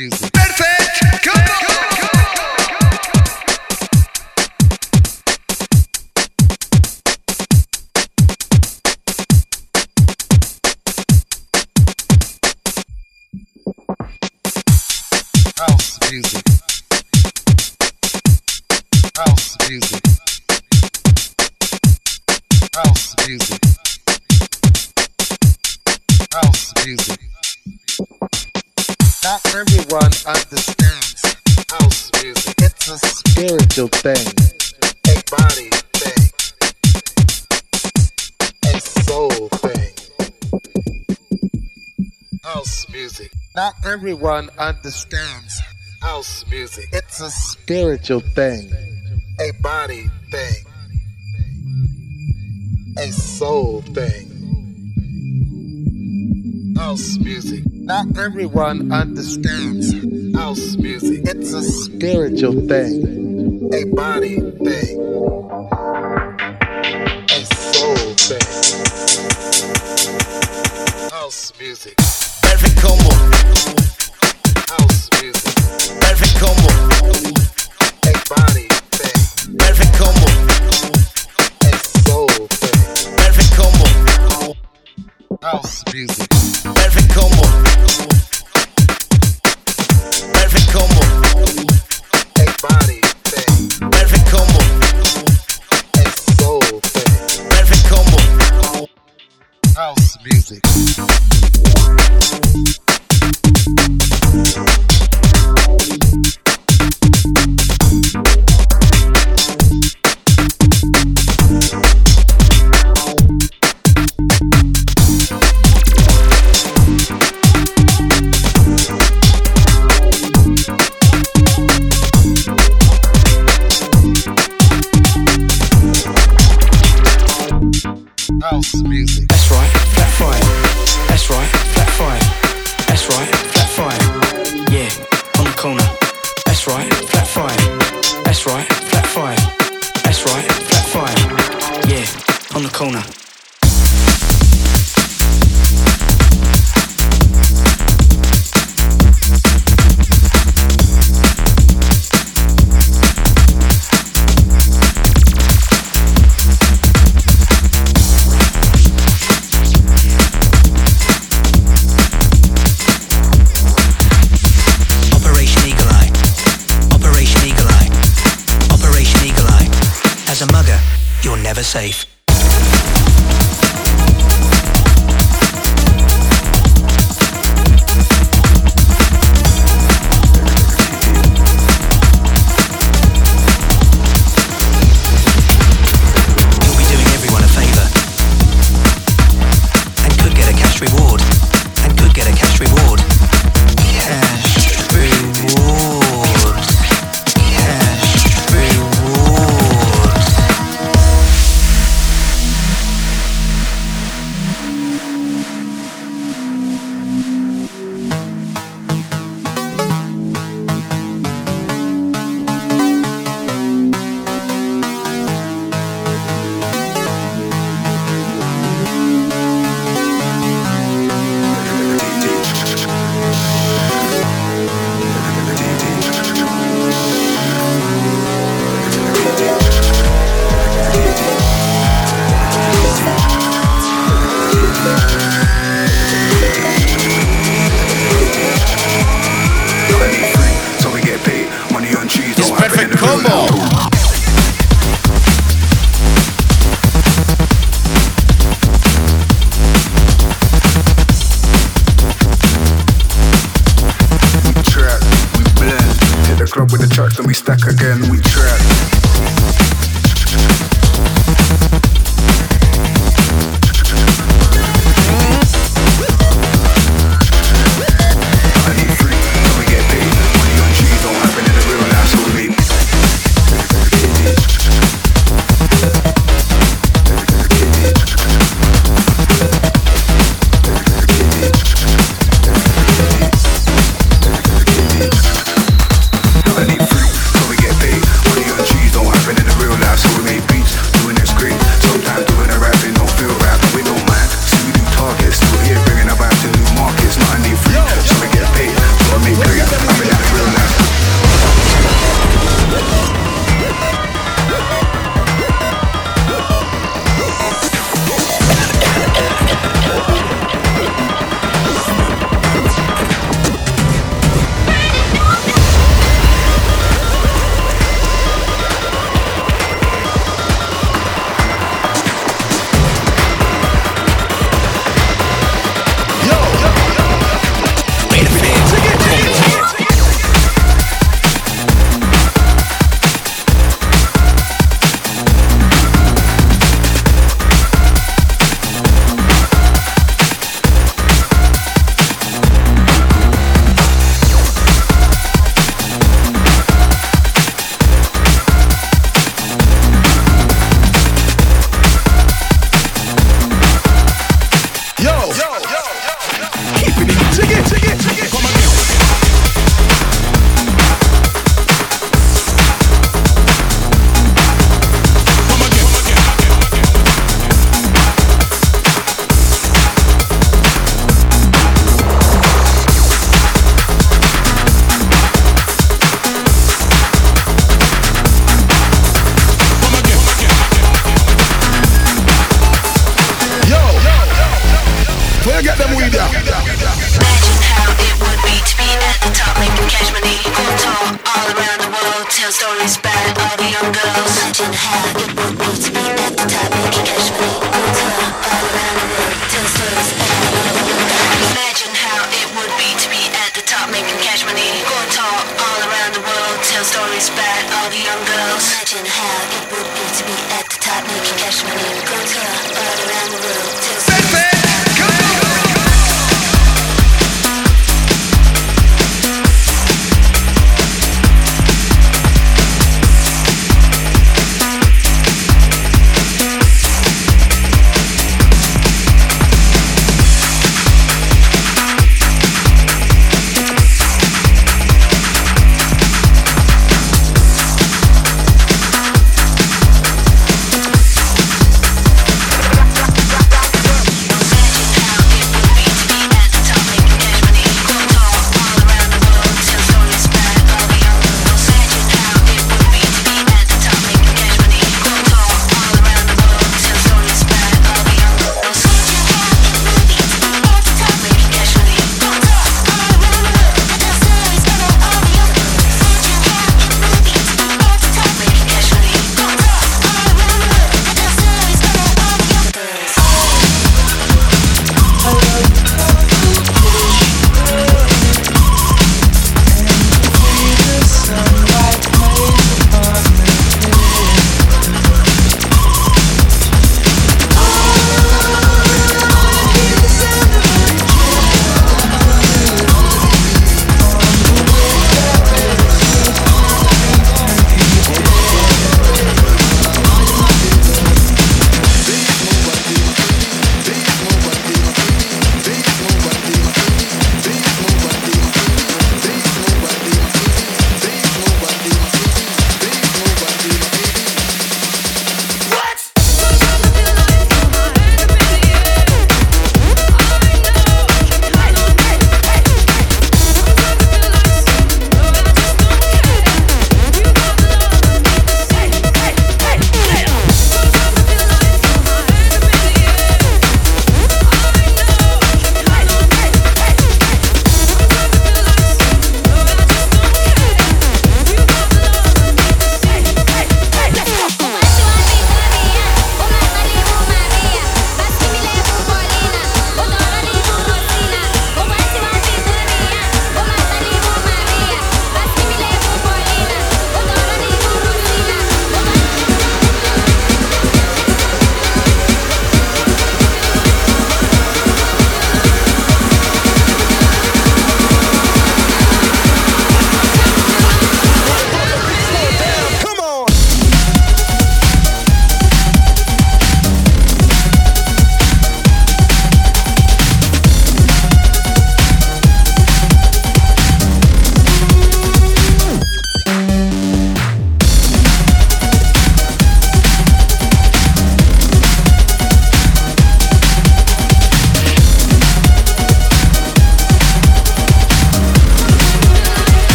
music. everyone understands house music. It's a spiritual thing, a body thing, a soul thing. House music. Not everyone understands house music. It's a spiritual thing, a body thing, a soul thing. House music. Perfect Kombo. House music. Perfect Kombo. A body. Perfect Kombo. A soul. Perfect Kombo. House music. Perfect Kombo. Perfect body. Perfect Kombo. A soul. Perfect Kombo. House music house music.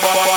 Good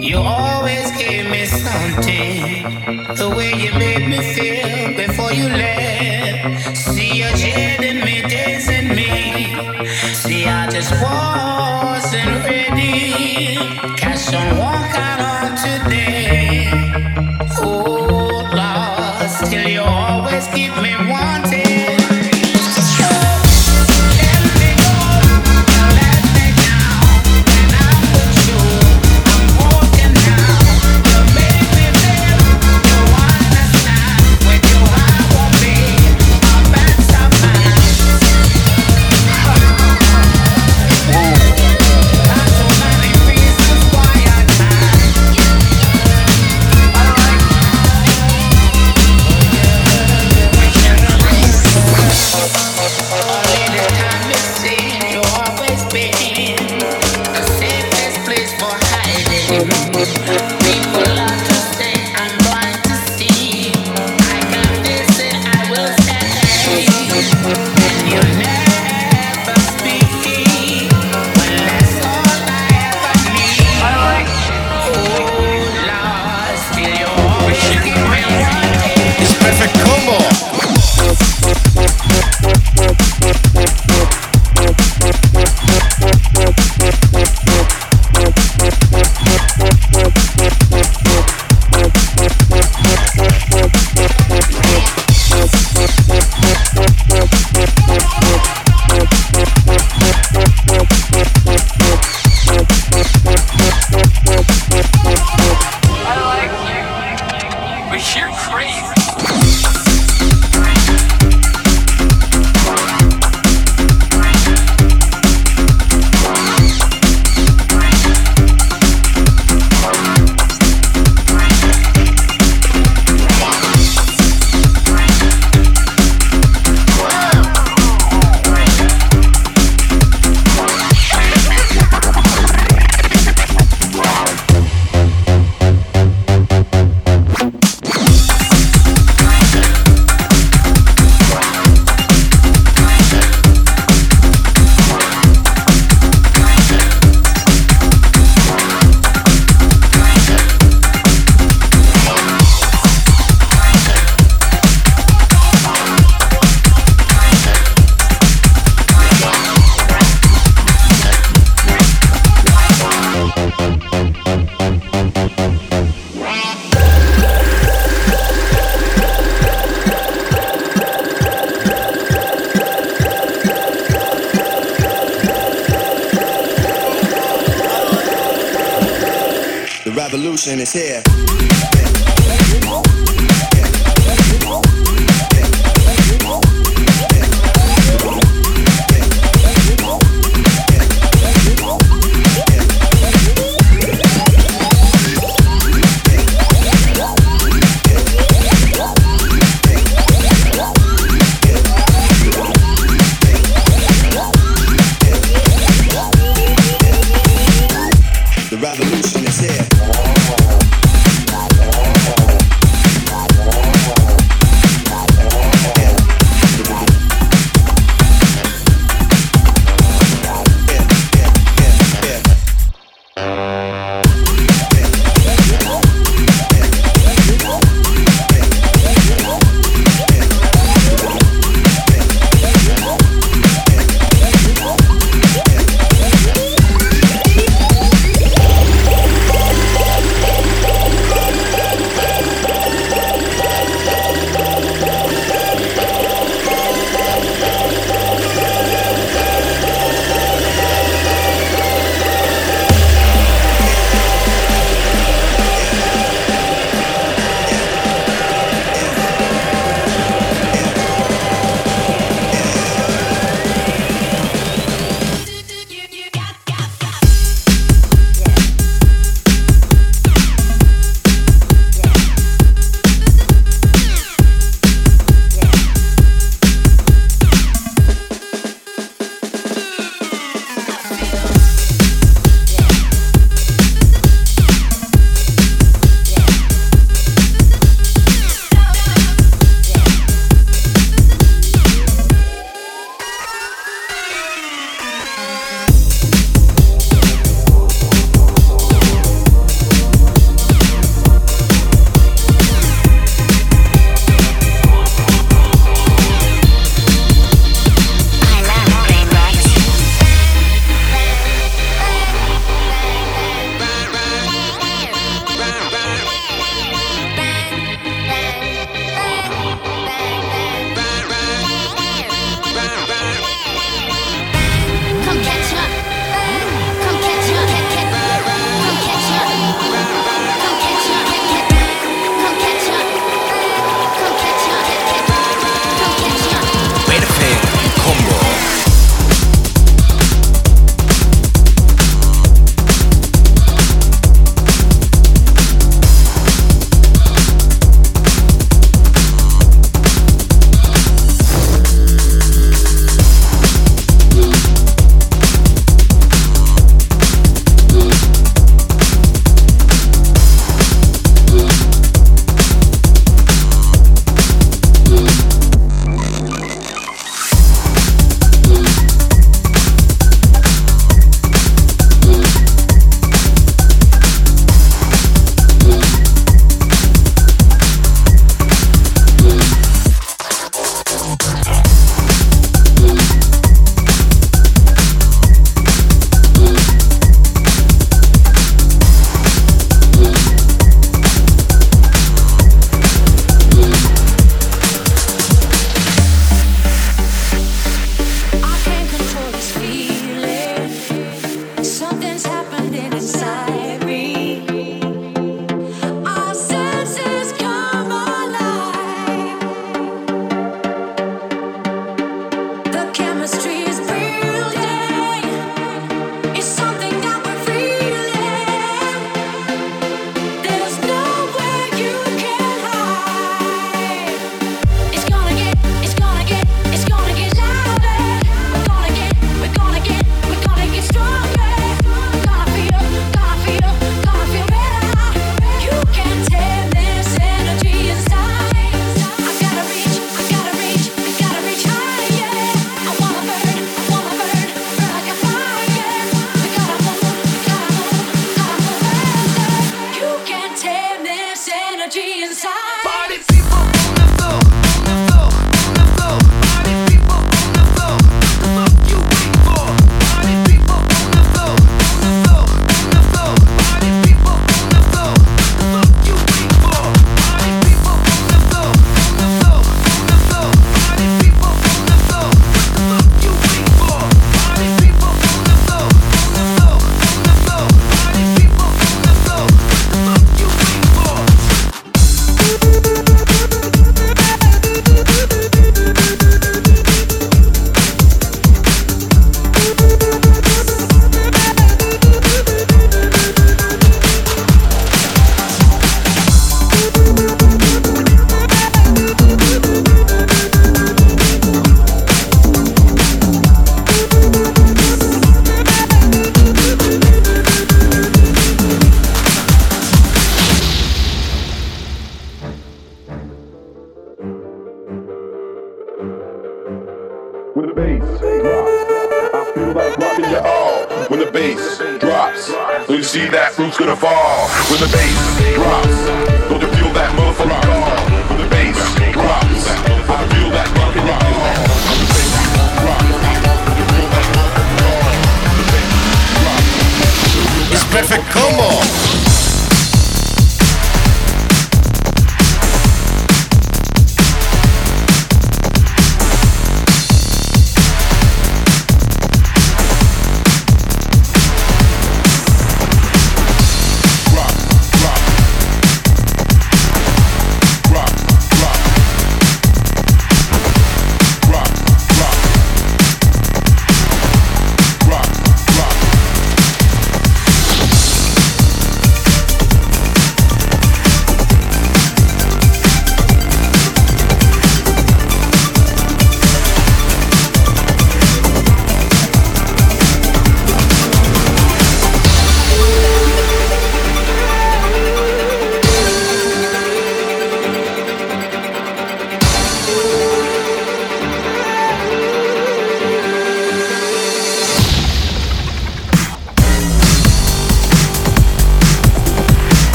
You always gave me something. The way you made me feel before you left. See, you're jading me, dazing me. See, I just wasn't ready. Catch some walk here.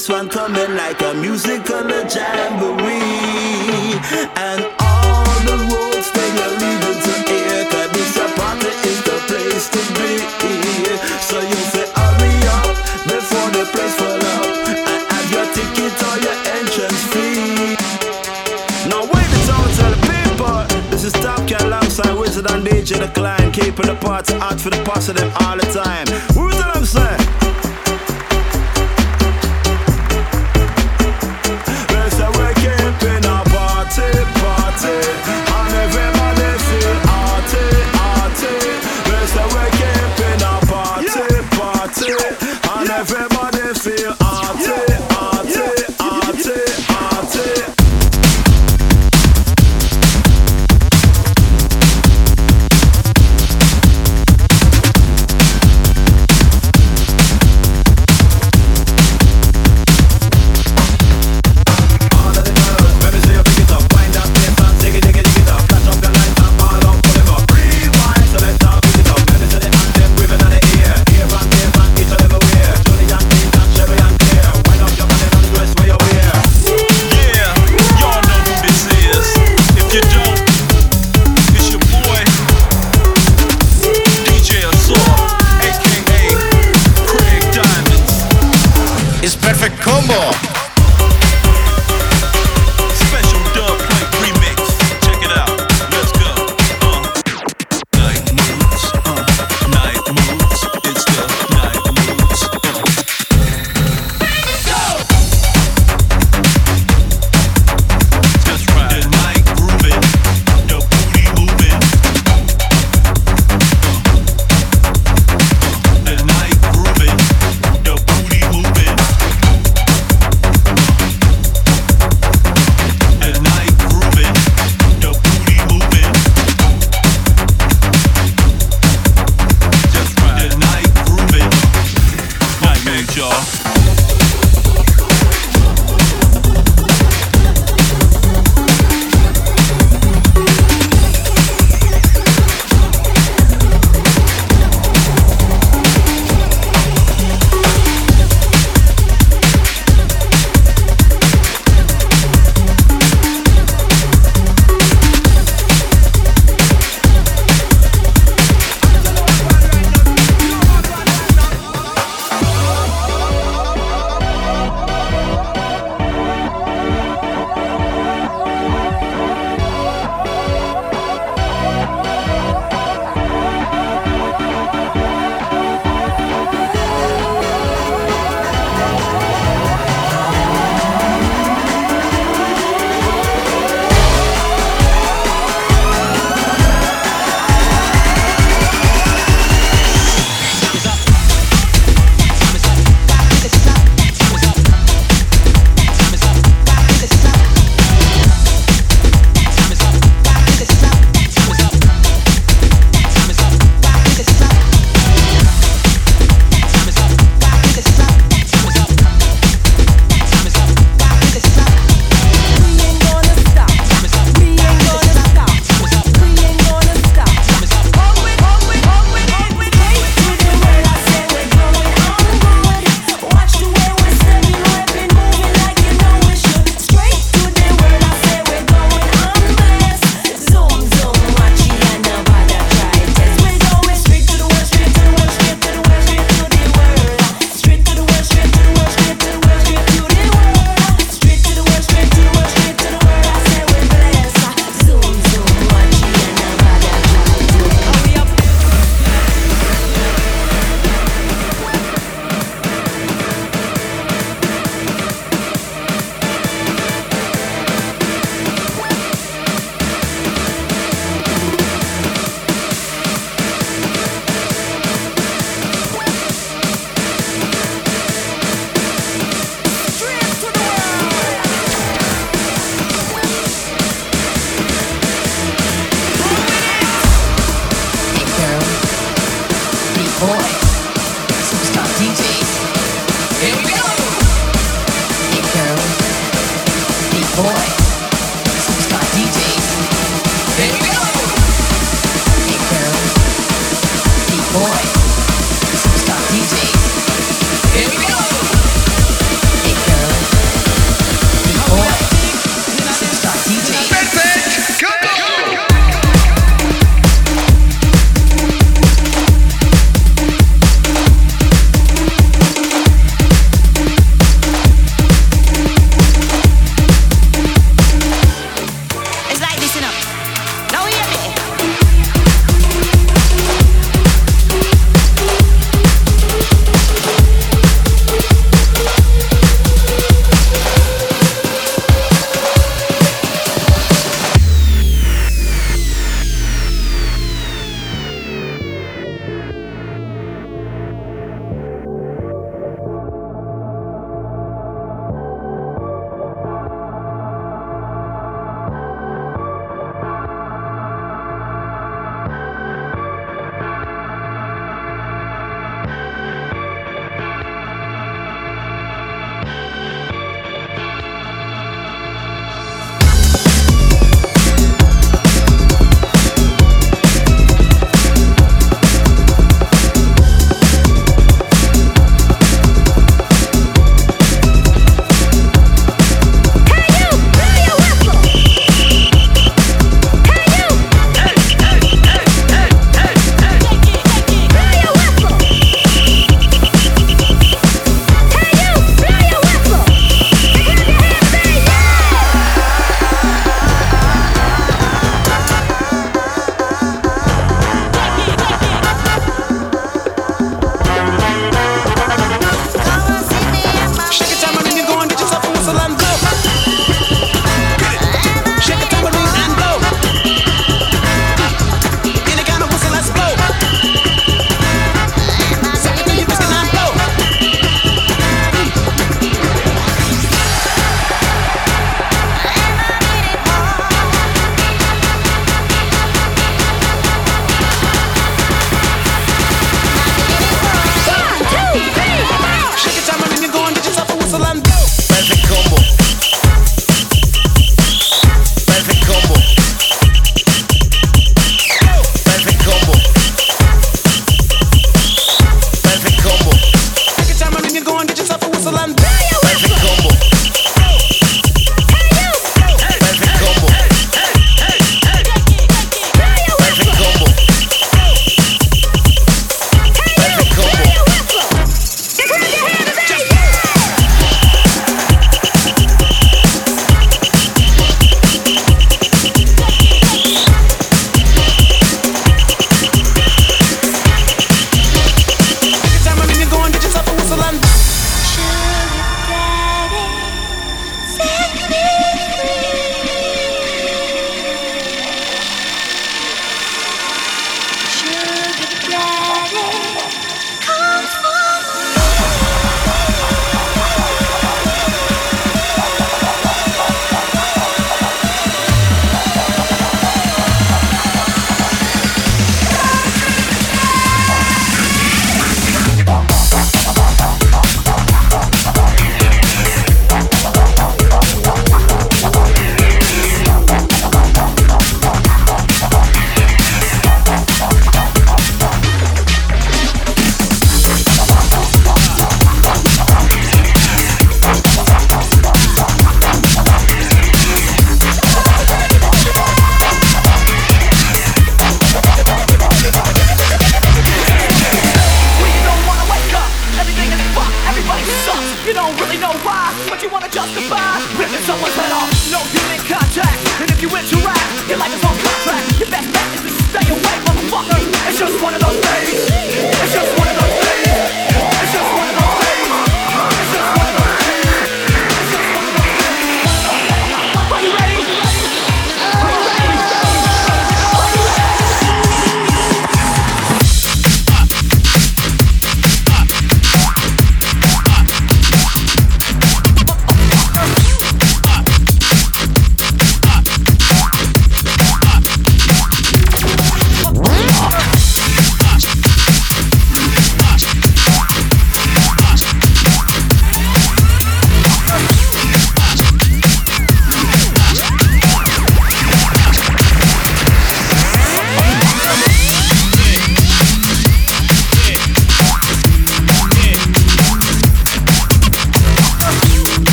This one coming like a musical jamboree. And all the roads they are leading to here. Cause this a party is the place to be. So you say hurry up before the place full up. And have your ticket or your entrance fee. Now wait the time tell the people This is Top Cat alongside Wizard and DJ Deekline Keeping the parts hot for the them all the time Who's that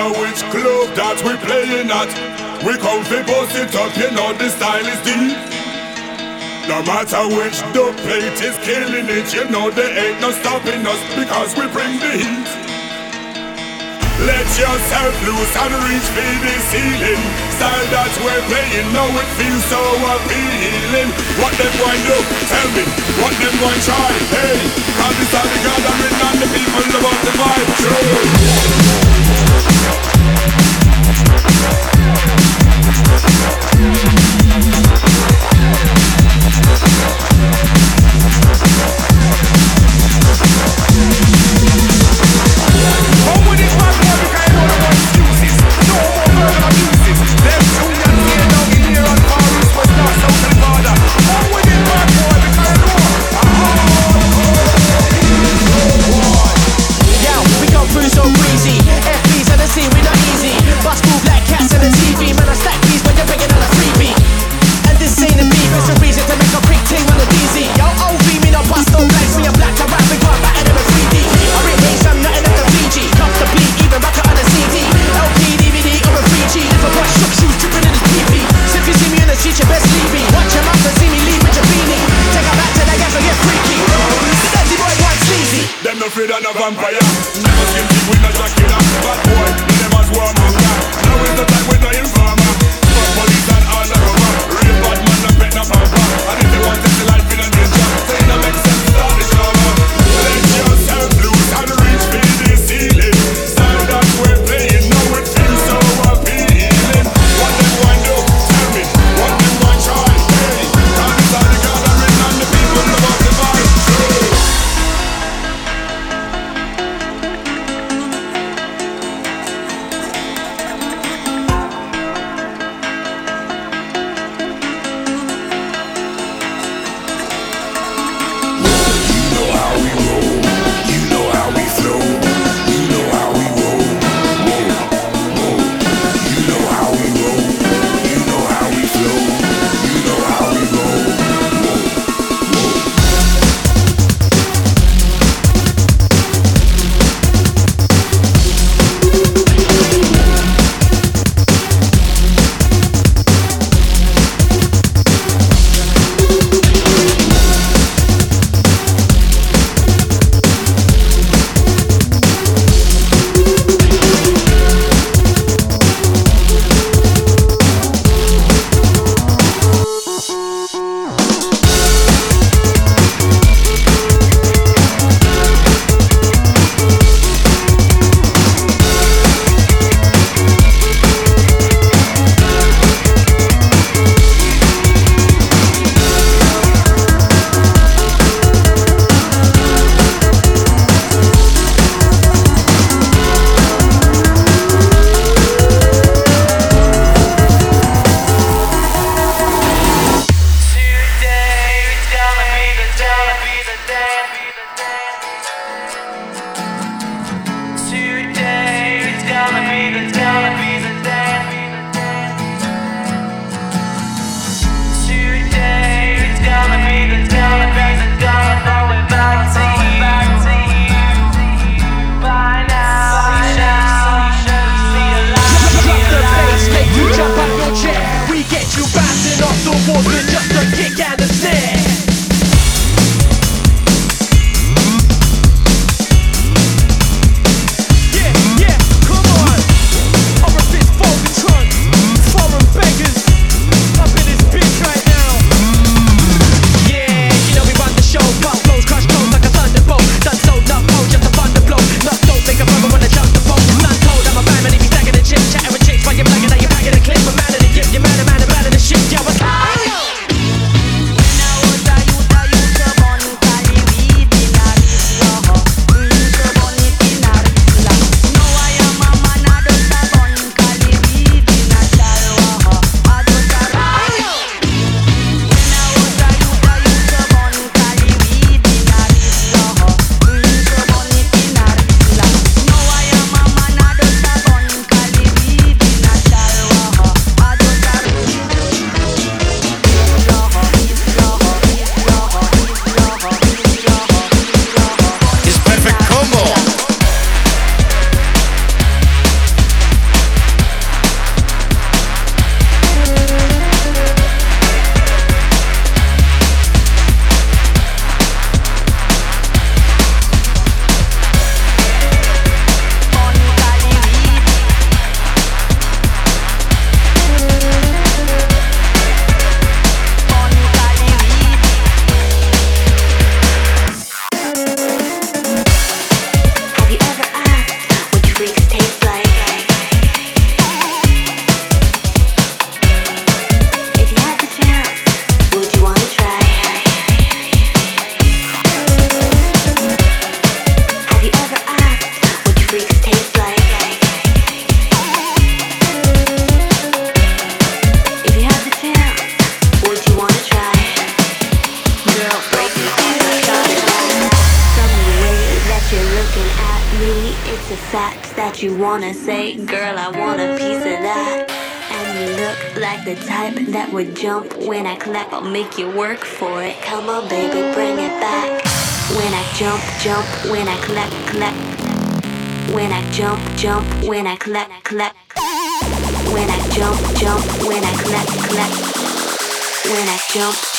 matter which club that we playing at. We come fi bust it up, you know the style is deep. No matter which dub plate is killing it, you know there ain't no stopping us because we bring the heat. Let yourself loose and reach for the ceiling. Style that we're playing, now it feels so appealing. What them going do? Tell me. What them going try? Hey, cause this time the gathering and the people about the vibe. True.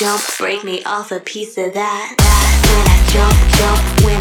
Jump, break me off a piece of that. that. When I jump, jump, when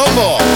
Kombo.